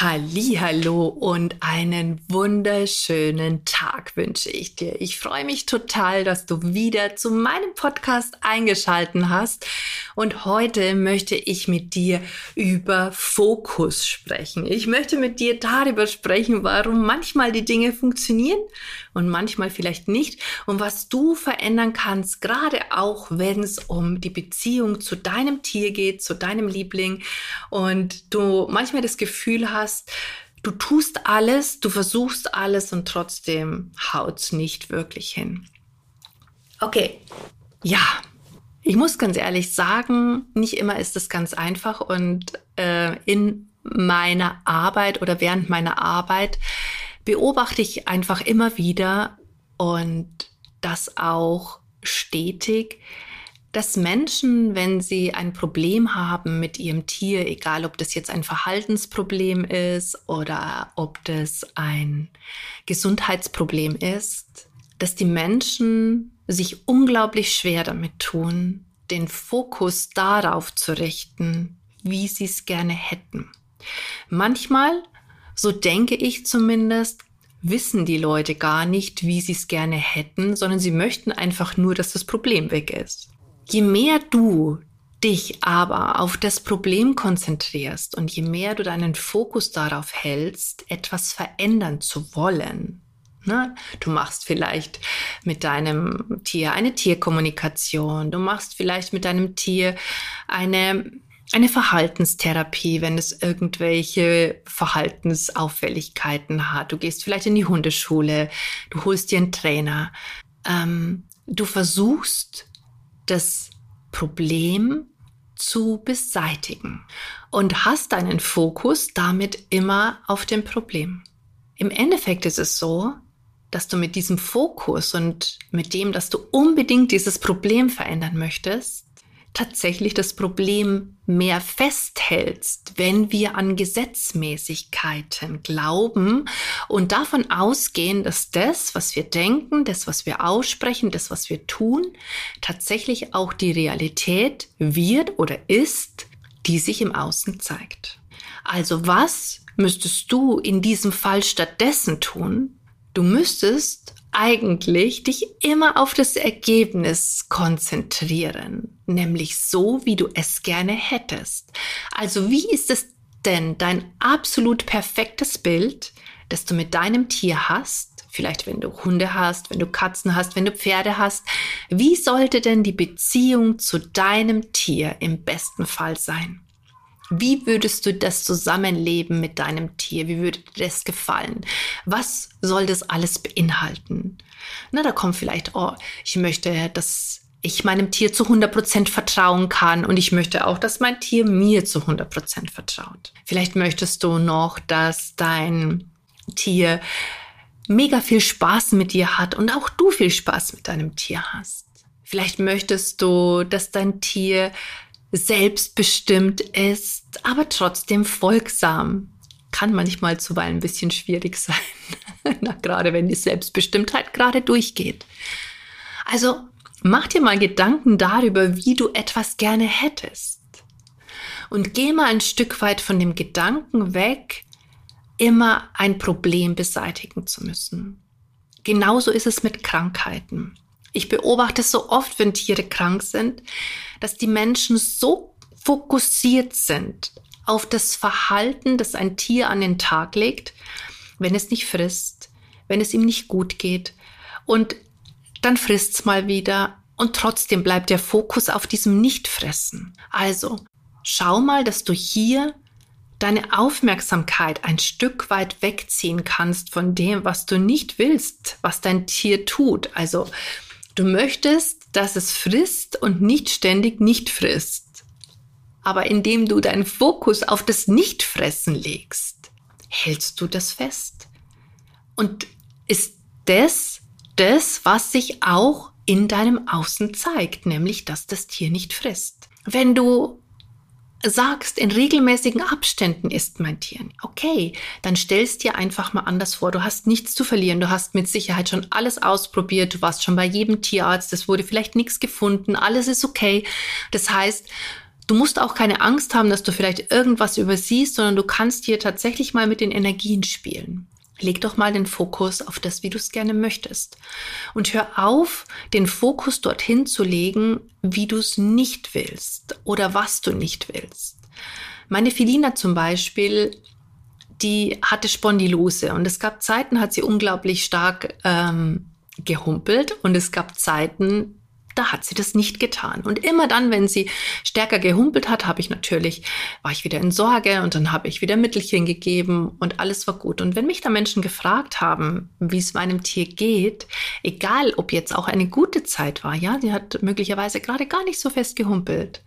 Hallo und einen wunderschönen Tag wünsche ich dir. Ich freue mich total, dass du wieder zu meinem Podcast eingeschalten hast und heute möchte ich mit dir über Fokus sprechen. Ich möchte mit dir darüber sprechen, warum manchmal die Dinge funktionieren und manchmal vielleicht nicht und was du verändern kannst, gerade auch wenn es um die Beziehung zu deinem Tier geht, zu deinem Liebling und du manchmal das Gefühl hast, du tust alles, du versuchst alles und trotzdem haut's nicht wirklich hin. Okay, ja, ich muss ganz ehrlich sagen, nicht immer ist es ganz einfach und äh, in meiner Arbeit oder während meiner Arbeit beobachte ich einfach immer wieder und das auch stetig, dass Menschen, wenn sie ein Problem haben mit ihrem Tier, egal ob das jetzt ein Verhaltensproblem ist oder ob das ein Gesundheitsproblem ist, dass die Menschen sich unglaublich schwer damit tun, den Fokus darauf zu richten, wie sie es gerne hätten. Manchmal so denke ich zumindest, wissen die Leute gar nicht, wie sie es gerne hätten, sondern sie möchten einfach nur, dass das Problem weg ist. Je mehr du dich aber auf das Problem konzentrierst und je mehr du deinen Fokus darauf hältst, etwas verändern zu wollen, ne? du machst vielleicht mit deinem Tier eine Tierkommunikation, du machst vielleicht mit deinem Tier eine eine Verhaltenstherapie, wenn es irgendwelche Verhaltensauffälligkeiten hat. Du gehst vielleicht in die Hundeschule, du holst dir einen Trainer. Ähm, du versuchst, das Problem zu beseitigen und hast deinen Fokus damit immer auf dem Problem. Im Endeffekt ist es so, dass du mit diesem Fokus und mit dem, dass du unbedingt dieses Problem verändern möchtest, tatsächlich das Problem mehr festhältst, wenn wir an Gesetzmäßigkeiten glauben und davon ausgehen, dass das, was wir denken, das, was wir aussprechen, das, was wir tun, tatsächlich auch die Realität wird oder ist, die sich im Außen zeigt. Also was müsstest du in diesem Fall stattdessen tun? Du müsstest eigentlich dich immer auf das Ergebnis konzentrieren, nämlich so, wie du es gerne hättest. Also wie ist es denn dein absolut perfektes Bild, das du mit deinem Tier hast? Vielleicht wenn du Hunde hast, wenn du Katzen hast, wenn du Pferde hast. Wie sollte denn die Beziehung zu deinem Tier im besten Fall sein? Wie würdest du das Zusammenleben mit deinem Tier, wie würde dir das gefallen? Was soll das alles beinhalten? Na, da kommt vielleicht, oh, ich möchte, dass ich meinem Tier zu 100% vertrauen kann und ich möchte auch, dass mein Tier mir zu 100% vertraut. Vielleicht möchtest du noch, dass dein Tier mega viel Spaß mit dir hat und auch du viel Spaß mit deinem Tier hast. Vielleicht möchtest du, dass dein Tier selbstbestimmt ist, aber trotzdem folgsam. Kann manchmal zuweilen ein bisschen schwierig sein, Na, gerade wenn die Selbstbestimmtheit gerade durchgeht. Also mach dir mal Gedanken darüber, wie du etwas gerne hättest. Und geh mal ein Stück weit von dem Gedanken weg, immer ein Problem beseitigen zu müssen. Genauso ist es mit Krankheiten. Ich beobachte so oft, wenn Tiere krank sind, dass die Menschen so fokussiert sind auf das Verhalten, das ein Tier an den Tag legt, wenn es nicht frisst, wenn es ihm nicht gut geht. Und dann frisst es mal wieder und trotzdem bleibt der Fokus auf diesem Nichtfressen. Also schau mal, dass du hier deine Aufmerksamkeit ein Stück weit wegziehen kannst von dem, was du nicht willst, was dein Tier tut. Also Du möchtest, dass es frisst und nicht ständig nicht frisst. Aber indem du deinen Fokus auf das Nichtfressen legst, hältst du das fest. Und ist das das, was sich auch in deinem Außen zeigt, nämlich dass das Tier nicht frisst. Wenn du sagst, in regelmäßigen Abständen isst mein Tier. Okay, dann stellst dir einfach mal anders vor. Du hast nichts zu verlieren. Du hast mit Sicherheit schon alles ausprobiert. Du warst schon bei jedem Tierarzt. Es wurde vielleicht nichts gefunden. Alles ist okay. Das heißt, du musst auch keine Angst haben, dass du vielleicht irgendwas übersiehst, sondern du kannst hier tatsächlich mal mit den Energien spielen. Leg doch mal den Fokus auf das, wie du es gerne möchtest. Und hör auf, den Fokus dorthin zu legen, wie du es nicht willst oder was du nicht willst. Meine Felina zum Beispiel, die hatte Spondylose und es gab Zeiten, hat sie unglaublich stark ähm, gehumpelt und es gabZeiten, da hat sie das nicht getan. Und immer dann, wenn sie stärker gehumpelt hat, habe ich natürlich, war ich wieder in Sorge und dann habe ich wieder Mittelchen gegeben und alles war gut. Und wenn mich da Menschen gefragt haben, wie es meinem Tier geht, egal ob jetzt auch eine gute Zeit war, ja, sie hat möglicherweise gerade gar nicht so fest gehumpelt,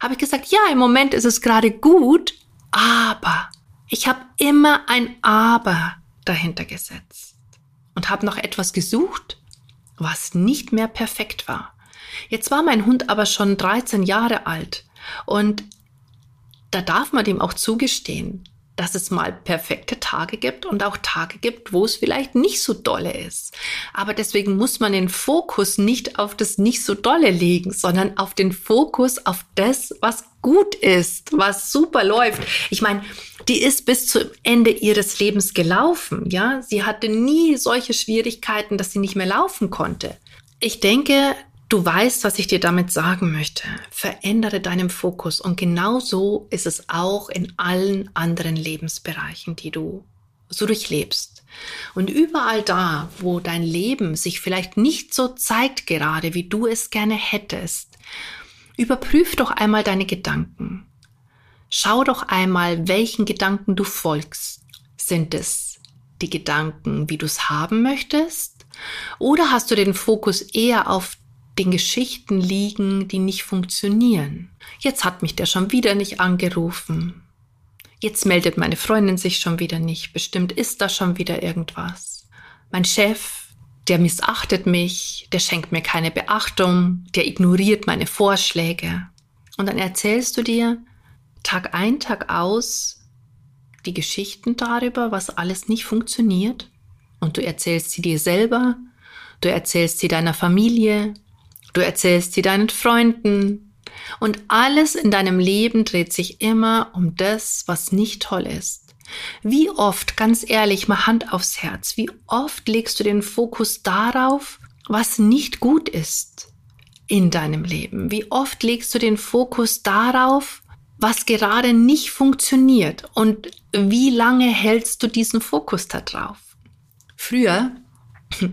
habe ich gesagt, ja, im Moment ist es gerade gut, aber ich habe immer ein Aber dahinter gesetzt und habe noch etwas gesucht, was nicht mehr perfekt war. Jetzt war mein Hund aber schon 13 Jahre alt und da darf man dem auch zugestehen, dass es mal perfekte Tage gibt und auch Tage gibt, wo es vielleicht nicht so dolle ist. Aber deswegen muss man den Fokus nicht auf das nicht so dolle legen, sondern auf den Fokus auf das, was gut ist, was super läuft. Ich meine, die ist bis zum Ende ihres Lebens gelaufen, ja? Sie hatte nie solche Schwierigkeiten, dass sie nicht mehr laufen konnte. Ich denke, Du weißt, was ich dir damit sagen möchte. Verändere deinen Fokus und genau so ist es auch in allen anderen Lebensbereichen, die du so durchlebst. Und überall da, wo dein Leben sich vielleicht nicht so zeigt gerade, wie du es gerne hättest, überprüf doch einmal deine Gedanken. Schau doch einmal, welchen Gedanken du folgst. Sind es die Gedanken, wie du es haben möchtest? Oder hast du den Fokus eher auf den Geschichten liegen, die nicht funktionieren. Jetzt hat mich der schon wieder nicht angerufen. Jetzt meldet meine Freundin sich schon wieder nicht. Bestimmt ist da schon wieder irgendwas. Mein Chef, der missachtet mich, der schenkt mir keine Beachtung, der ignoriert meine Vorschläge. Und dann erzählst du dir Tag ein, Tag aus die Geschichten darüber, was alles nicht funktioniert. Und du erzählst sie dir selber, du erzählst sie deiner Familie, Du erzählst sie deinen Freunden. Und alles in deinem Leben dreht sich immer um das, was nicht toll ist. Wie oft, ganz ehrlich, mal Hand aufs Herz, wie oft legst du den Fokus darauf, was nicht gut ist in deinem Leben? Wie oft legst du den Fokus darauf, was gerade nicht funktioniert? Und wie lange hältst du diesen Fokus da drauf? Früher,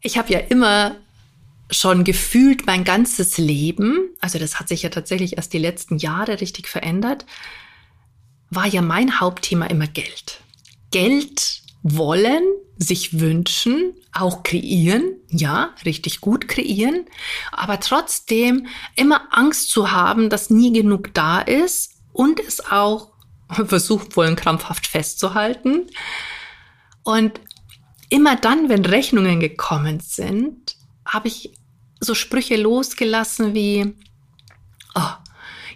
ich habe ja immer schon gefühlt mein ganzes Leben, also das hat sich ja tatsächlich erst die letzten Jahre richtig verändert, war ja mein Hauptthema immer Geld. Geld wollen, sich wünschen, auch kreieren, ja, richtig gut kreieren, aber trotzdem immer Angst zu haben, dass nie genug da ist und es auch versucht wollen, krampfhaft festzuhalten. Und immer dann, wenn Rechnungen gekommen sind, habe ich so Sprüche losgelassen wie, oh,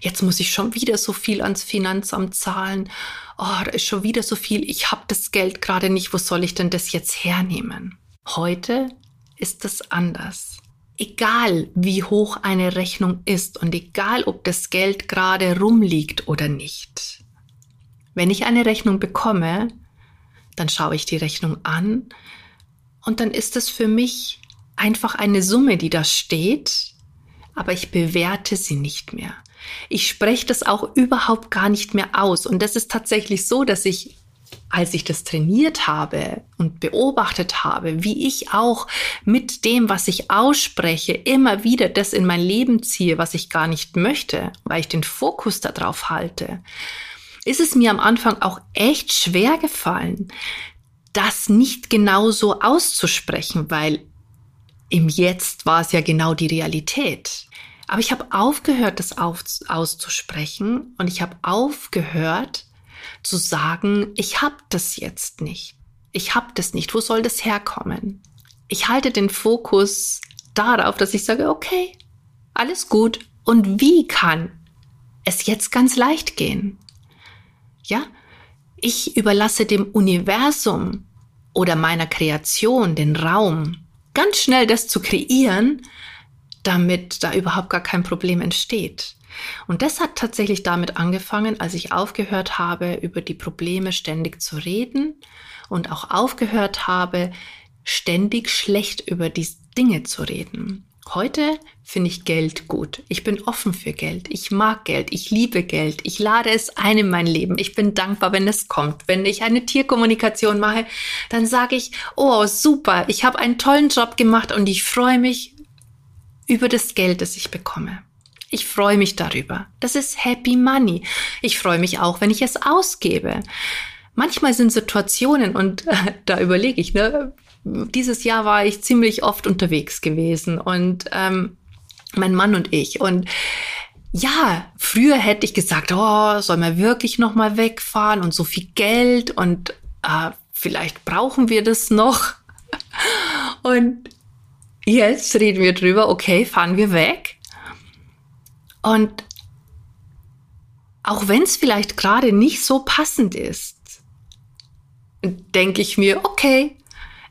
jetzt muss ich schon wieder so viel ans Finanzamt zahlen. Oh, da ist schon wieder so viel. Ich habe das Geld gerade nicht. Wo soll ich denn das jetzt hernehmen? Heute ist es anders. Egal wie hoch eine Rechnung ist und egal ob das Geld gerade rumliegt oder nicht. Wenn ich eine Rechnung bekomme, dann schaue ich die Rechnung an und dann ist es für mich einfach eine Summe, die da steht, aber ich bewerte sie nicht mehr. Ich spreche das auch überhaupt gar nicht mehr aus. Und das ist tatsächlich so, dass ich, als ich das trainiert habe und beobachtet habe, wie ich auch mit dem, was ich ausspreche, immer wieder das in mein Leben ziehe, was ich gar nicht möchte, weil ich den Fokus darauf halte, ist es mir am Anfang auch echt schwer gefallen, das nicht genau so auszusprechen, weil im Jetzt war es ja genau die Realität. Aber ich habe aufgehört, das auf, auszusprechen und ich habe aufgehört zu sagen, ich habe das jetzt nicht. Ich habe das nicht. Wo soll das herkommen? Ich halte den Fokus darauf, dass ich sage, okay, alles gut. Und wie kann es jetzt ganz leicht gehen? Ja, ich überlasse dem Universum oder meiner Kreation den Raum, ganz schnell das zu kreieren, damit da überhaupt gar kein Problem entsteht. Und das hat tatsächlich damit angefangen, als ich aufgehört habe, über die Probleme ständig zu reden und auch aufgehört habe, ständig schlecht über die Dinge zu reden. Heute finde ich Geld gut. Ich bin offen für Geld. Ich mag Geld. Ich liebe Geld. Ich lade es ein in mein Leben. Ich bin dankbar, wenn es kommt. Wenn ich eine Tierkommunikation mache, dann sage ich, oh, super, ich habe einen tollen Job gemacht und ich freue mich über das Geld, das ich bekomme. Ich freue mich darüber. Das ist Happy Money. Ich freue mich auch, wenn ich es ausgebe. Manchmal sind Situationen und äh, da überlege ich, ne, dieses Jahr war ich ziemlich oft unterwegs gewesen und ähm, mein Mann und ich und ja, früher hätte ich gesagt, oh, soll man wirklich noch mal wegfahren und so viel Geld und äh, vielleicht brauchen wir das noch. Und jetzt reden wir drüber, okay, fahren wir weg. Und auch wenn es vielleicht gerade nicht so passend ist, denke ich mir, okay,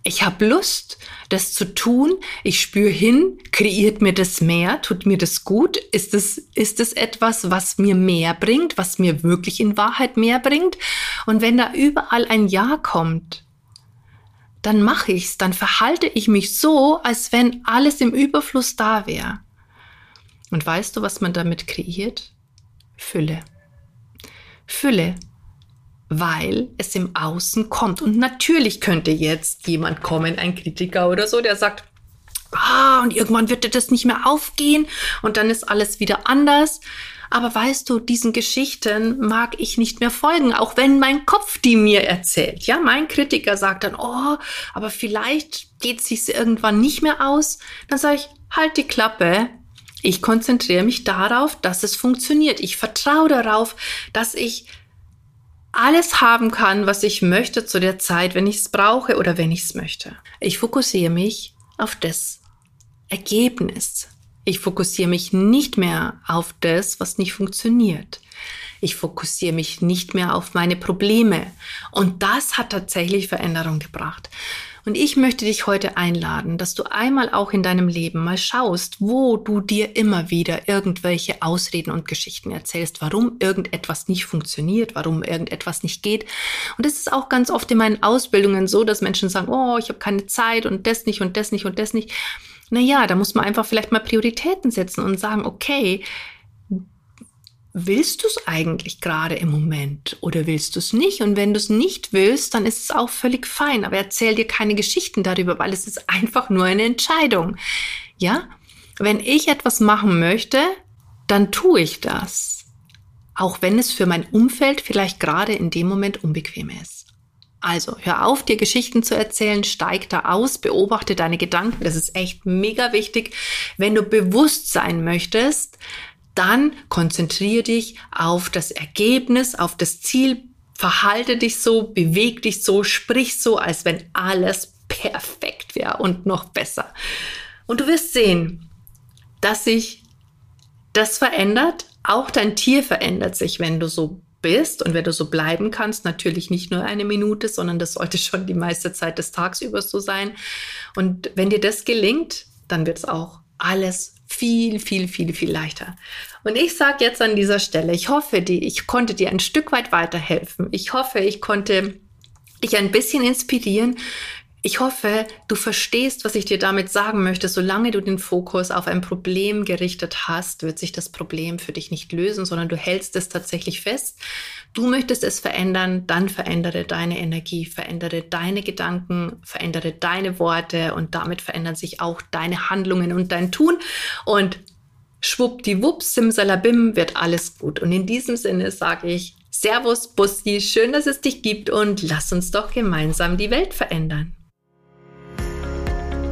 ich habe Lust, das zu tun. Ich spüre hin, kreiert mir das mehr, tut mir das gut? Ist es, ist es etwas, was mir mehr bringt, was mir wirklich in Wahrheit mehr bringt? Und wenn da überall ein Ja kommt, dann mache ich's, dann verhalte ich mich so, als wenn alles im Überfluss da wäre. Und weißt du, was man damit kreiert? Fülle. Fülle weil es im Außen kommt. Und natürlich könnte jetzt jemand kommen, ein Kritiker oder so, der sagt, ah, und irgendwann wird dir das nicht mehr aufgehen und dann ist alles wieder anders. Aber weißt du, diesen Geschichten mag ich nicht mehr folgen, auch wenn mein Kopf die mir erzählt. Ja, mein Kritiker sagt dann, oh, aber vielleicht geht sich irgendwann nicht mehr aus. Dann sage ich, halt die Klappe. Ich konzentriere mich darauf, dass es funktioniert. Ich vertraue darauf, dass ich alles haben kann, was ich möchte zu der Zeit, wenn ich es brauche oder wenn ich es möchte. Ich fokussiere mich auf das Ergebnis. Ich fokussiere mich nicht mehr auf das, was nicht funktioniert. Ich fokussiere mich nicht mehr auf meine Probleme. Und das hat tatsächlich Veränderung gebracht. Und ich möchte dich heute einladen, dass du einmal auch in deinem Leben mal schaust, wo du dir immer wieder irgendwelche Ausreden und Geschichten erzählst, warum irgendetwas nicht funktioniert, warum irgendetwas nicht geht. Und das ist auch ganz oft in meinen Ausbildungen so, dass Menschen sagen, oh, ich habe keine Zeit und das nicht und das nicht und das nicht. Naja, da muss man einfach vielleicht mal Prioritäten setzen und sagen, okay, willst du es eigentlich gerade im Moment oder willst du es nicht? Und wenn du es nicht willst, dann ist es auch völlig fein. Aber erzähl dir keine Geschichten darüber, weil es ist einfach nur eine Entscheidung. Ja? Wenn ich etwas machen möchte, dann tue ich das. Auch wenn es für mein Umfeld vielleicht gerade in dem Moment unbequem ist. Also, hör auf, dir Geschichten zu erzählen, steig da aus, beobachte deine Gedanken. Das ist echt mega wichtig. Wenn du bewusst sein möchtest, dann konzentriere dich auf das Ergebnis, auf das Ziel, verhalte dich so, beweg dich so, sprich so, als wenn alles perfekt wäre und noch besser. Und du wirst sehen, dass sich das verändert. Auch dein Tier verändert sich, wenn du so bist und wenn du so bleiben kannst. Natürlich nicht nur eine Minute, sondern das sollte schon die meiste Zeit des Tags über so sein. Und wenn dir das gelingt, dann wird es auch alles viel, viel, viel, viel leichter. Und ich sage jetzt an dieser Stelle, ich hoffe, die, ich konnte dir ein Stück weit weiterhelfen. Ich hoffe, ich konnte dich ein bisschen inspirieren. Ich hoffe, du verstehst, was ich dir damit sagen möchte. Solange du den Fokus auf ein Problem gerichtet hast, wird sich das Problem für dich nicht lösen, sondern du hältst es tatsächlich fest. Du möchtest es verändern, dann verändere deine Energie, verändere deine Gedanken, verändere deine Worte und damit verändern sich auch deine Handlungen und dein Tun. Und schwuppdiwupps, simsalabim, wird alles gut. Und in diesem Sinne sage ich Servus, Bussi, schön, dass es dich gibt und lass uns doch gemeinsam die Welt verändern.